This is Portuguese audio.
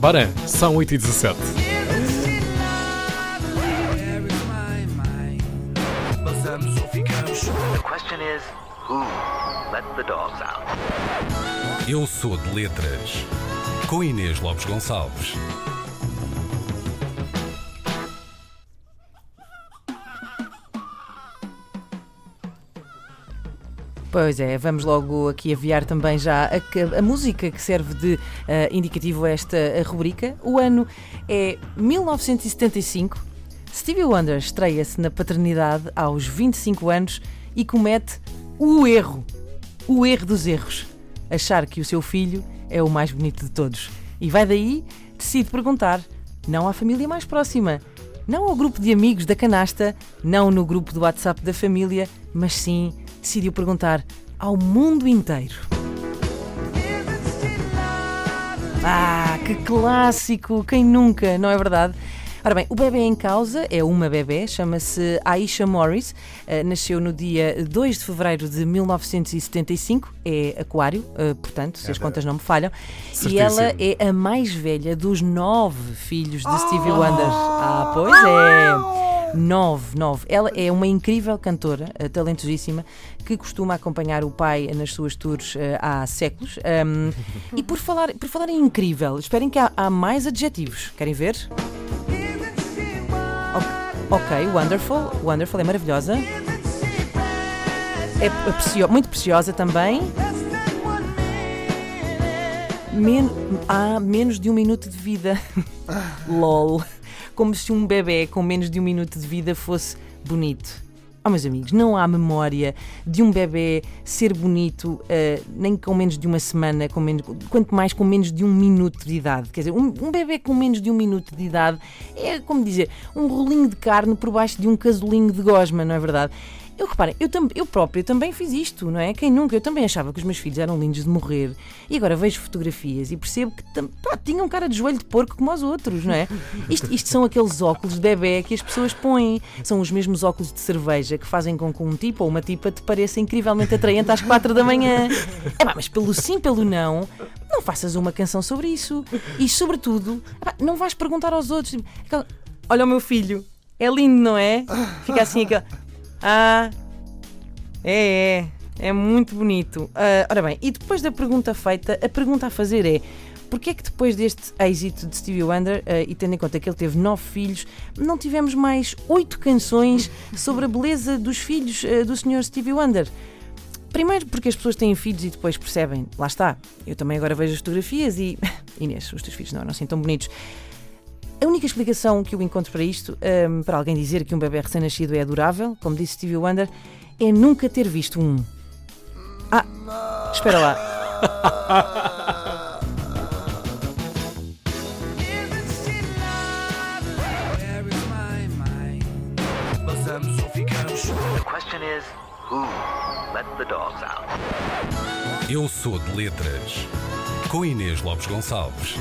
Bora, são 8 e 17 Passamos ou ficamos. The question is, who let the dogs out? Eu sou de letras. Com Inês Lopes Gonçalves. Pois é, vamos logo aqui aviar também já a, a música que serve de uh, indicativo a esta a rubrica. O ano é 1975. Stevie Wonder estreia-se na paternidade aos 25 anos e comete o erro, o erro dos erros, achar que o seu filho é o mais bonito de todos. E vai daí, decide perguntar, não à família mais próxima, não ao grupo de amigos da canasta, não no grupo do WhatsApp da família, mas sim decidiu perguntar ao mundo inteiro. Ah, que clássico! Quem nunca, não é verdade? Ora bem, o bebê em causa é uma bebê, chama-se Aisha Morris, uh, nasceu no dia 2 de fevereiro de 1975, é aquário, uh, portanto, se as contas não me falham, Certíssimo. e ela é a mais velha dos nove filhos de Stevie Wonder. Ah, pois é! Nove, nove. Ela é uma incrível cantora, eh, talentosíssima, que costuma acompanhar o pai nas suas tours eh, há séculos. Um, e por falar, por falar em incrível, esperem que há, há mais adjetivos. Querem ver? Ok, wonderful. Wonderful é maravilhosa. É precio- muito preciosa também. Men há menos de um minuto de vida. LOL. Como se um bebê com menos de um minuto de vida fosse bonito. Oh, meus amigos, não há memória de um bebê ser bonito eh, nem com menos de uma semana, com menos, quanto mais com menos de um minuto de idade. Quer dizer, um, um bebê com menos de um minuto de idade é, como dizer, um rolinho de carne por baixo de um casulinho de gosma, não é verdade? Eu reparem, eu, tam, eu próprio também fiz isto, não é? Quem nunca? Eu também achava que os meus filhos eram lindos de morrer. E agora vejo fotografias e percebo que pá, tinham cara de joelho de porco como os outros, não é? Isto, isto são aqueles óculos de bebê que as pessoas põem. São os mesmos óculos de cerveja que fazem com que um tipo ou uma tipa te pareça incrivelmente atraente às quatro da manhã. É pá, mas pelo sim, pelo não, não faças uma canção sobre isso. E sobretudo, pá, não vais perguntar aos outros. tipo, Olha o meu filho, é lindo, não é? Fica assim aquela. Ah, é, é, é muito bonito. Ah, ora bem, e depois da pergunta feita, a pergunta a fazer é: porquê é que depois deste êxito de Stevie Wonder, ah, e tendo em conta que ele teve nove filhos, não tivemos mais oito canções sobre a beleza dos filhos ah, do Sr. Stevie Wonder? Primeiro porque as pessoas têm filhos e depois percebem, lá está, eu também agora vejo as fotografias e. Inês, os teus filhos não eram assim tão bonitos. A única explicação que eu encontro para isto, hum, para alguém dizer que um bebê recém-nascido é adorável, como disse Stevie Wonder, é nunca ter visto um. Ah, espera lá. Eu sou de letras. Com Inês Lopes Gonçalves.